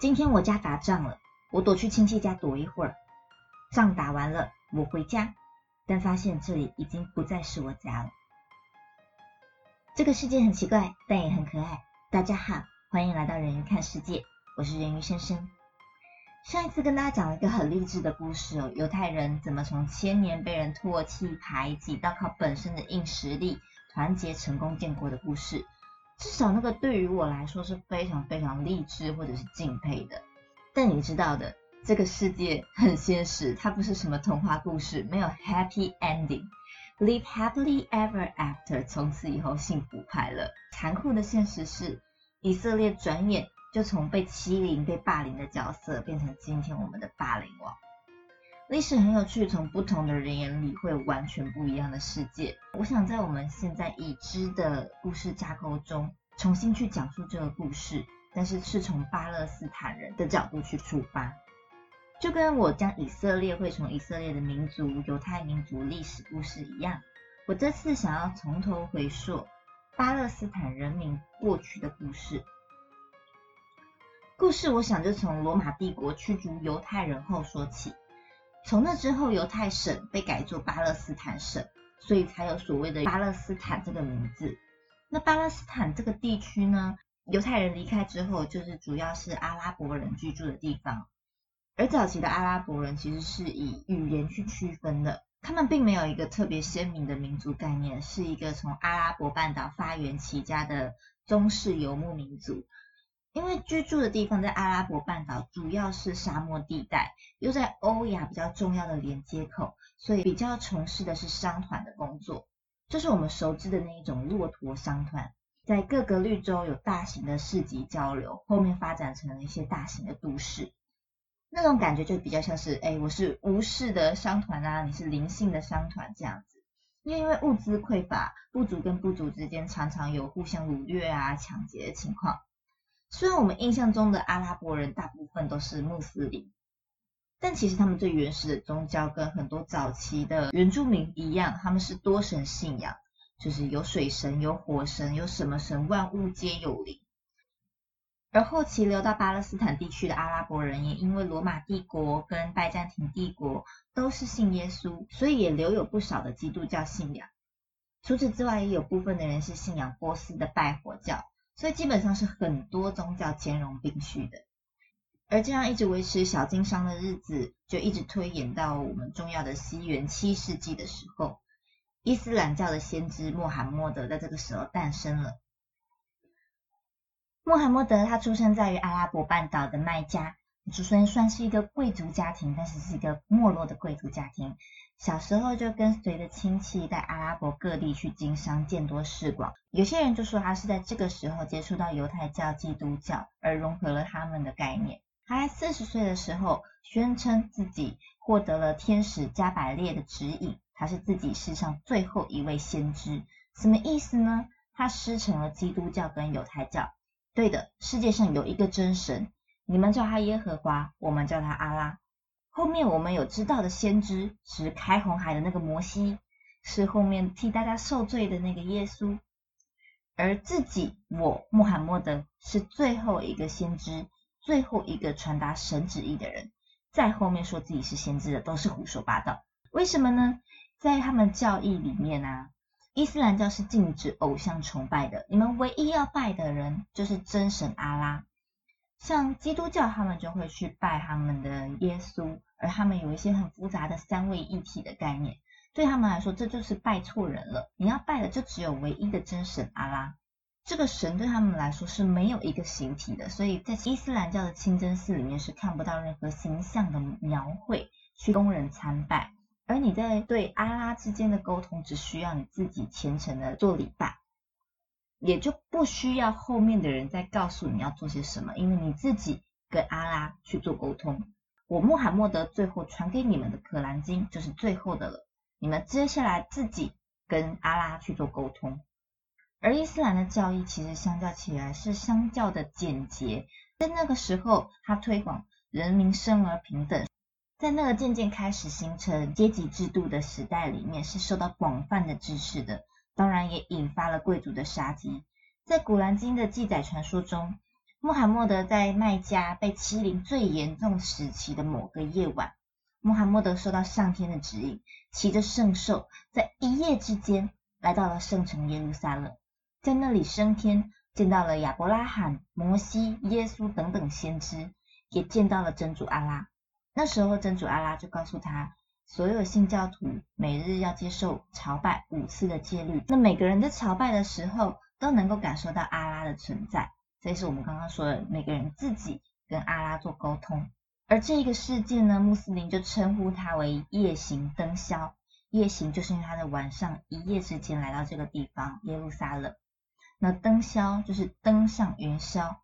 今天我家打仗了，我躲去亲戚家躲一会儿。仗打完了，我回家，但发现这里已经不再是我家了。这个世界很奇怪，但也很可爱。大家好，欢迎来到人鱼看世界，我是人鱼先生。上一次跟大家讲了一个很励志的故事哦，犹太人怎么从千年被人唾弃排挤，到靠本身的硬实力团结成功建国的故事。至少那个对于我来说是非常非常励志或者是敬佩的。但你知道的，这个世界很现实，它不是什么童话故事，没有 happy ending，live happily ever after，从此以后幸福快乐。残酷的现实是，以色列转眼。就从被欺凌、被霸凌的角色，变成今天我们的霸凌王。历史很有趣，从不同的人眼里会有完全不一样的世界。我想在我们现在已知的故事架构中，重新去讲述这个故事，但是是从巴勒斯坦人的角度去出发。就跟我将以色列会从以色列的民族、犹太民族历史故事一样，我这次想要从头回溯巴勒斯坦人民过去的故事。故事我想就从罗马帝国驱逐犹太人后说起。从那之后，犹太省被改作巴勒斯坦省，所以才有所谓的巴勒斯坦这个名字。那巴勒斯坦这个地区呢，犹太人离开之后，就是主要是阿拉伯人居住的地方。而早期的阿拉伯人其实是以语言去区分的，他们并没有一个特别鲜明的民族概念，是一个从阿拉伯半岛发源起家的中式游牧民族。因为居住的地方在阿拉伯半岛，主要是沙漠地带，又在欧亚比较重要的连接口，所以比较从事的是商团的工作，就是我们熟知的那一种骆驼商团，在各个绿洲有大型的市集交流，后面发展成了一些大型的都市，那种感觉就比较像是，哎，我是无事的商团啊，你是灵性的商团这样子，因为因为物资匮乏，部族跟部族之间常常有互相掳掠啊、抢劫的情况。虽然我们印象中的阿拉伯人大部分都是穆斯林，但其实他们最原始的宗教跟很多早期的原住民一样，他们是多神信仰，就是有水神、有火神、有什么神，万物皆有灵。而后期流到巴勒斯坦地区的阿拉伯人，也因为罗马帝国跟拜占庭帝国都是信耶稣，所以也留有不少的基督教信仰。除此之外，也有部分的人是信仰波斯的拜火教。所以基本上是很多宗教兼容并蓄的，而这样一直维持小经商的日子，就一直推演到我们重要的西元七世纪的时候，伊斯兰教的先知穆罕默德在这个时候诞生了。穆罕默德他出生在于阿拉伯半岛的麦加，虽然算是一个贵族家庭，但是是一个没落的贵族家庭。小时候就跟随着亲戚在阿拉伯各地去经商，见多识广。有些人就说他是在这个时候接触到犹太教、基督教，而融合了他们的概念。他在四十岁的时候宣称自己获得了天使加百列的指引，他是自己世上最后一位先知。什么意思呢？他师承了基督教跟犹太教。对的，世界上有一个真神，你们叫他耶和华，我们叫他阿拉。后面我们有知道的先知是开红海的那个摩西，是后面替大家受罪的那个耶稣，而自己我穆罕默德是最后一个先知，最后一个传达神旨意的人，在后面说自己是先知的都是胡说八道。为什么呢？在他们教义里面啊，伊斯兰教是禁止偶像崇拜的，你们唯一要拜的人就是真神阿拉。像基督教，他们就会去拜他们的耶稣，而他们有一些很复杂的三位一体的概念，对他们来说，这就是拜错人了。你要拜的就只有唯一的真神阿拉，这个神对他们来说是没有一个形体的，所以在伊斯兰教的清真寺里面是看不到任何形象的描绘去供人参拜，而你在对阿拉之间的沟通，只需要你自己虔诚的做礼拜。也就不需要后面的人再告诉你要做些什么，因为你自己跟阿拉去做沟通。我穆罕默德最后传给你们的《可兰经》就是最后的了，你们接下来自己跟阿拉去做沟通。而伊斯兰的教义其实相较起来是相较的简洁，在那个时候，他推广人民生而平等，在那个渐渐开始形成阶级制度的时代里面，是受到广泛的支持的。当然也引发了贵族的杀机。在《古兰经》的记载传说中，穆罕默德在麦加被欺凌最严重时期的某个夜晚，穆罕默德受到上天的指引，骑着圣兽，在一夜之间来到了圣城耶路撒冷，在那里升天，见到了亚伯拉罕、摩西、耶稣等等先知，也见到了真主阿拉。那时候真主阿拉就告诉他，所有信教徒每日要接受朝拜五次的戒律，那每个人在朝拜的时候都能够感受到阿拉的存在。这是我们刚刚说的，每个人自己跟阿拉做沟通。而这个事件呢，穆斯林就称呼它为夜行灯宵。夜行就是因为他在晚上一夜之间来到这个地方耶路撒冷。那登霄就是登上云霄，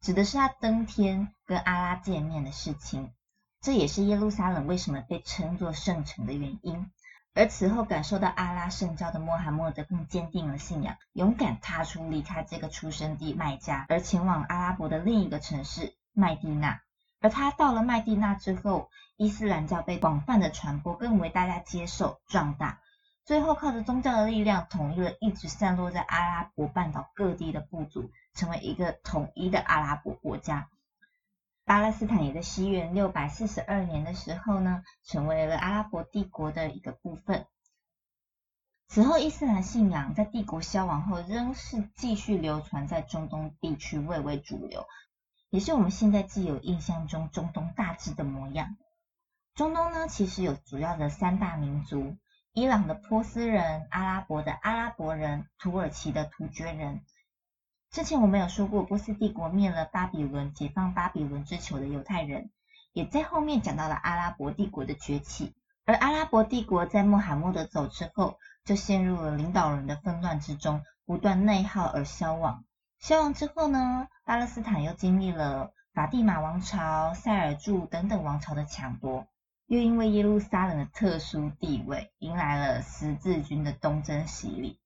指的是他登天跟阿拉见面的事情。这也是耶路撒冷为什么被称作圣城的原因。而此后感受到阿拉圣教的穆罕默德更坚定了信仰，勇敢踏出离开这个出生地麦加，而前往阿拉伯的另一个城市麦地那。而他到了麦地那之后，伊斯兰教被广泛的传播，更为大家接受壮大。最后靠着宗教的力量，统一了一直散落在阿拉伯半岛各地的部族，成为一个统一的阿拉伯国家。巴勒斯坦也在西元六百四十二年的时候呢，成为了阿拉伯帝国的一个部分。此后，伊斯兰信仰在帝国消亡后，仍是继续流传在中东地区，蔚为主流，也是我们现在既有印象中中东大致的模样。中东呢，其实有主要的三大民族：伊朗的波斯人、阿拉伯的阿拉伯人、土耳其的突厥人。之前我们有说过，波斯帝国灭了巴比伦，解放巴比伦之囚的犹太人，也在后面讲到了阿拉伯帝国的崛起。而阿拉伯帝国在穆罕默德走之后，就陷入了领导人的纷乱之中，不断内耗而消亡。消亡之后呢，巴勒斯坦又经历了法蒂玛王朝、塞尔柱等等王朝的抢夺，又因为耶路撒冷的特殊地位，迎来了十字军的东征洗礼。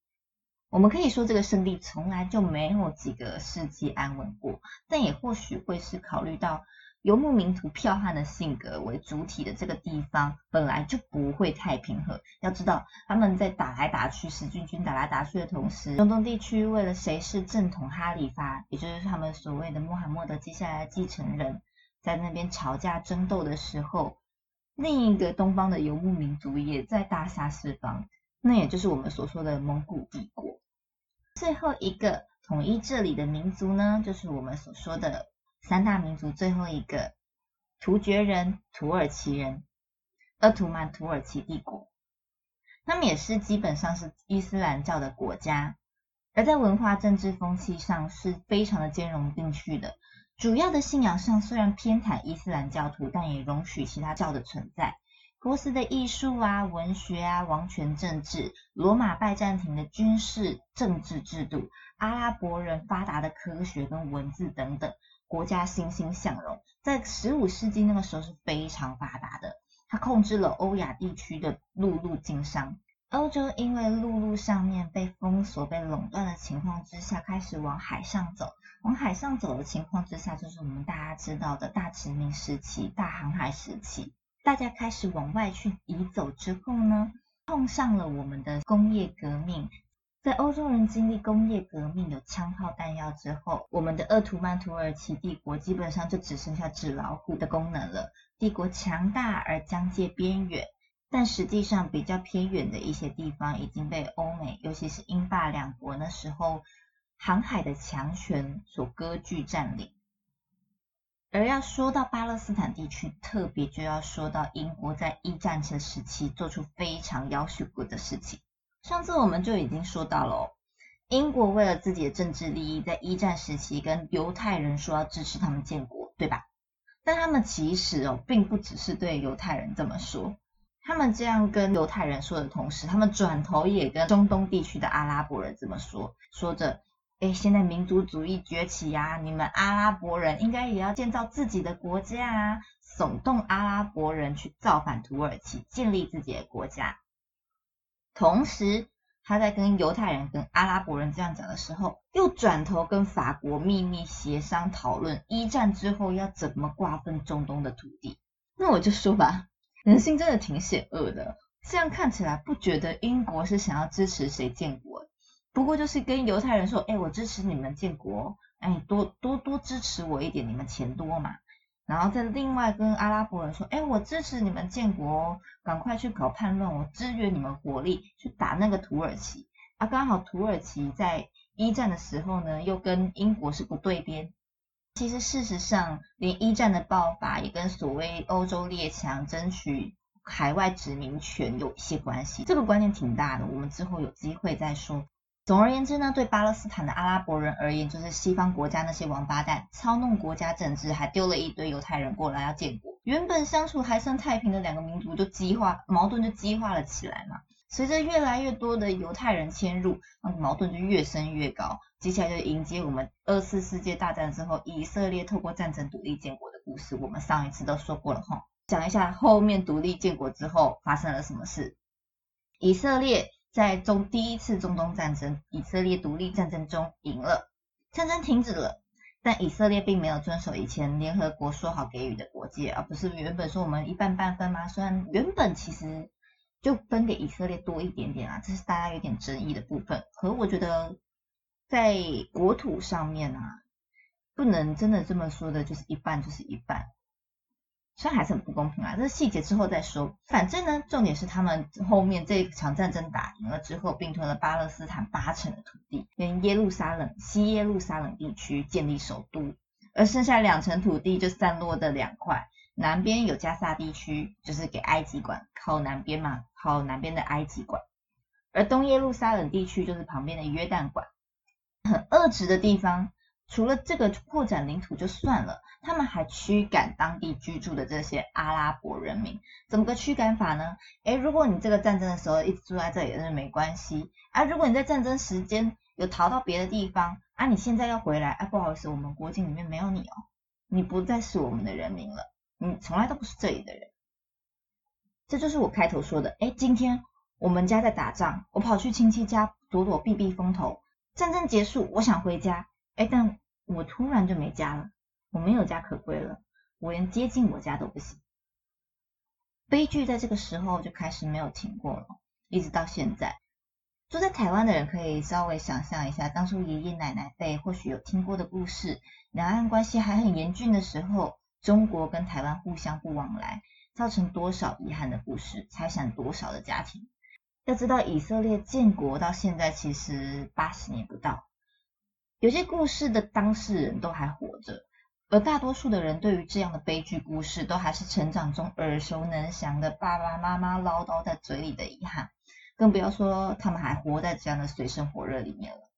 我们可以说，这个圣地从来就没有几个世纪安稳过，但也或许会是考虑到游牧民族剽悍的性格为主体的这个地方，本来就不会太平和。要知道，他们在打来打去，十字军打来打去的同时，中东地区为了谁是正统哈里发，也就是他们所谓的穆罕默德接下来的继承人，在那边吵架争斗的时候，另一个东方的游牧民族也在大杀四方。那也就是我们所说的蒙古帝国。最后一个统一这里的民族呢，就是我们所说的三大民族最后一个突厥人、土耳其人、鄂图曼土耳其帝国。他们也是基本上是伊斯兰教的国家，而在文化、政治风气上是非常的兼容并蓄的。主要的信仰上虽然偏袒伊斯兰教徒，但也容许其他教的存在。波斯的艺术啊、文学啊、王权政治、罗马拜占庭的军事政治制度、阿拉伯人发达的科学跟文字等等，国家欣欣向荣，在十五世纪那个时候是非常发达的。它控制了欧亚地区的陆路经商。欧洲因为陆路上面被封锁、被垄断的情况之下，开始往海上走。往海上走的情况之下，就是我们大家知道的大殖民时期、大航海时期。大家开始往外去移走之后呢，碰上了我们的工业革命。在欧洲人经历工业革命、有枪炮弹药之后，我们的鄂图曼土耳其帝国基本上就只剩下纸老虎的功能了。帝国强大而疆界边缘，但实际上比较偏远的一些地方已经被欧美，尤其是英法两国那时候航海的强权所割据占领。而要说到巴勒斯坦地区，特别就要说到英国在一战时时期做出非常要求过的事情。上次我们就已经说到了，哦英国为了自己的政治利益，在一战时期跟犹太人说要支持他们建国，对吧？但他们其实哦，并不只是对犹太人这么说，他们这样跟犹太人说的同时，他们转头也跟中东地区的阿拉伯人这么说，说着。哎，现在民族主义崛起呀，你们阿拉伯人应该也要建造自己的国家啊，耸动阿拉伯人去造反土耳其，建立自己的国家。同时，他在跟犹太人、跟阿拉伯人这样讲的时候，又转头跟法国秘密协商讨论一战之后要怎么瓜分中东的土地。那我就说吧，人性真的挺险恶的。这样看起来，不觉得英国是想要支持谁建国？不过就是跟犹太人说，哎，我支持你们建国，哎，多多多支持我一点，你们钱多嘛。然后再另外跟阿拉伯人说，哎，我支持你们建国，赶快去搞叛乱，我支援你们火力去打那个土耳其。啊，刚好土耳其在一战的时候呢，又跟英国是不对边。其实事实上，连一战的爆发也跟所谓欧洲列强争取海外殖民权有一些关系。这个观念挺大的，我们之后有机会再说。总而言之呢，对巴勒斯坦的阿拉伯人而言，就是西方国家那些王八蛋操弄国家政治，还丢了一堆犹太人过来要建国。原本相处还算太平的两个民族，就激化矛盾就激化了起来嘛。随着越来越多的犹太人迁入，那矛盾就越升越高。接下来就迎接我们二次世界大战之后，以色列透过战争独立建国的故事。我们上一次都说过了哈，讲一下后面独立建国之后发生了什么事。以色列。在中第一次中东战争，以色列独立战争中赢了，战争停止了，但以色列并没有遵守以前联合国说好给予的国界，而不是原本说我们一半半分吗？虽然原本其实就分给以色列多一点点啊，这是大家有点争议的部分。可是我觉得在国土上面啊，不能真的这么说的，就是一半就是一半。虽然还是很不公平啊，这细节之后再说。反正呢，重点是他们后面这一场战争打赢了之后，并吞了巴勒斯坦八成的土地，跟耶路撒冷西耶路撒冷地区建立首都，而剩下两成土地就散落的两块，南边有加萨地区，就是给埃及管，靠南边嘛，靠南边的埃及管，而东耶路撒冷地区就是旁边的约旦管，很恶质的地方。除了这个扩展领土就算了，他们还驱赶当地居住的这些阿拉伯人民。怎么个驱赶法呢？诶，如果你这个战争的时候一直住在这里，那没关系啊。如果你在战争时间有逃到别的地方啊，你现在要回来啊，不好意思，我们国境里面没有你哦，你不再是我们的人民了，你从来都不是这里的人。这就是我开头说的，诶，今天我们家在打仗，我跑去亲戚家躲躲避避风头，战争结束，我想回家。哎，但我突然就没家了，我没有家可归了，我连接近我家都不行。悲剧在这个时候就开始没有停过了，一直到现在。住在台湾的人可以稍微想象一下，当初爷爷奶奶辈或许有听过的故事，两岸关系还很严峻的时候，中国跟台湾互相不往来，造成多少遗憾的故事，拆散多少的家庭。要知道，以色列建国到现在其实八十年不到。有些故事的当事人都还活着，而大多数的人对于这样的悲剧故事，都还是成长中耳熟能详的爸爸妈妈唠叨在嘴里的遗憾，更不要说他们还活在这样的水深火热里面了。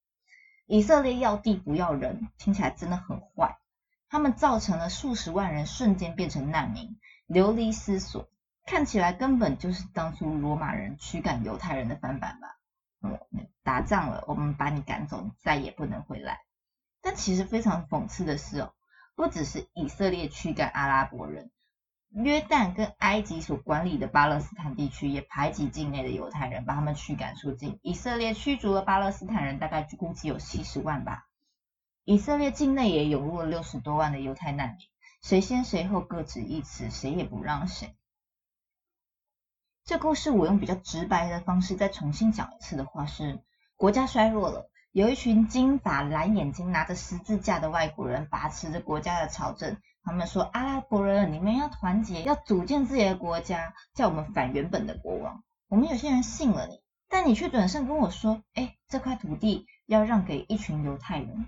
以色列要地不要人，听起来真的很坏。他们造成了数十万人瞬间变成难民，流离失所，看起来根本就是当初罗马人驱赶犹太人的翻版吧。嗯打仗了，我们把你赶走，你再也不能回来。但其实非常讽刺的是哦，不只是以色列驱赶阿拉伯人，约旦跟埃及所管理的巴勒斯坦地区也排挤境内的犹太人，把他们驱赶出境。以色列驱逐了巴勒斯坦人，大概估计有七十万吧。以色列境内也涌入了六十多万的犹太难民，谁先谁后各执一词，谁也不让谁。这故事我用比较直白的方式再重新讲一次的话是：国家衰弱了，有一群金发蓝眼睛拿着十字架的外国人把持着国家的朝政。他们说：“阿拉伯人，你们要团结，要组建自己的国家，叫我们反原本的国王。”我们有些人信了你，但你却转身跟我说：“哎，这块土地要让给一群犹太人。”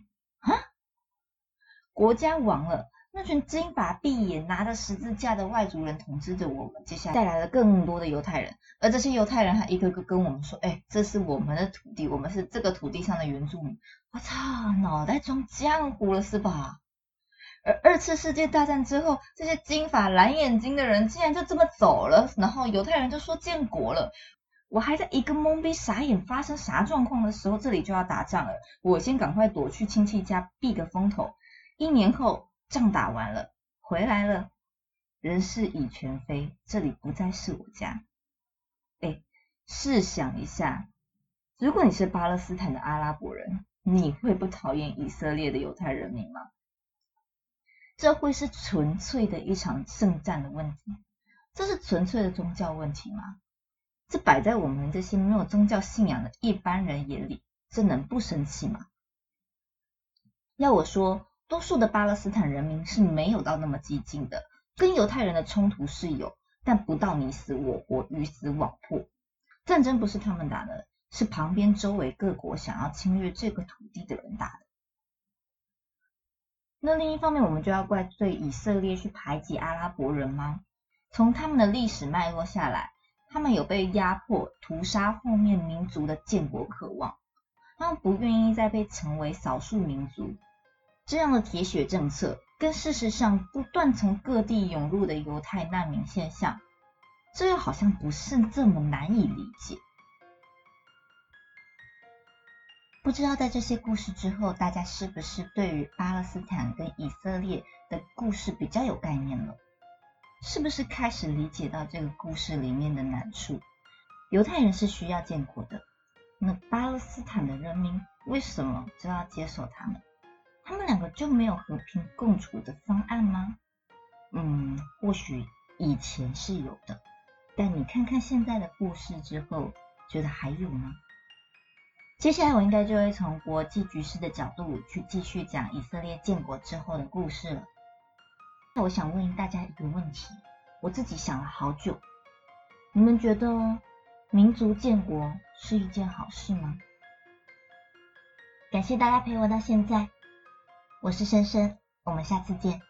国家亡了。那群金发碧眼、拿着十字架的外族人统治着我们，接下来带来了更多的犹太人，而这些犹太人还一个个跟我们说：“哎，这是我们的土地，我们是这个土地上的原住民。”我操，脑袋装浆糊了是吧？而二次世界大战之后，这些金发蓝眼睛的人竟然就这么走了，然后犹太人就说建国了。我还在一个懵逼傻眼，发生啥状况的时候，这里就要打仗了，我先赶快躲去亲戚家避个风头。一年后。仗打完了，回来了，人事已全非，这里不再是我家。哎，试想一下，如果你是巴勒斯坦的阿拉伯人，你会不讨厌以色列的犹太人民吗？这会是纯粹的一场圣战的问题？这是纯粹的宗教问题吗？这摆在我们这些没有宗教信仰的一般人眼里，这能不生气吗？要我说，多数的巴勒斯坦人民是没有到那么激进的，跟犹太人的冲突是有，但不到你死我活、鱼死网破。战争不是他们打的，是旁边周围各国想要侵略这个土地的人打的。那另一方面，我们就要怪罪以色列去排挤阿拉伯人吗？从他们的历史脉络下来，他们有被压迫、屠杀后面民族的建国渴望，他们不愿意再被成为少数民族。这样的铁血政策，跟事实上不断从各地涌入的犹太难民现象，这又好像不是这么难以理解。不知道在这些故事之后，大家是不是对于巴勒斯坦跟以色列的故事比较有概念了？是不是开始理解到这个故事里面的难处？犹太人是需要建国的，那巴勒斯坦的人民为什么就要接受他们？他们两个就没有和平共处的方案吗？嗯，或许以前是有的，但你看看现在的故事之后，觉得还有吗？接下来我应该就会从国际局势的角度去继续讲以色列建国之后的故事了。那我想问大家一个问题，我自己想了好久，你们觉得民族建国是一件好事吗？感谢大家陪我到现在，我是深深，我们下次见。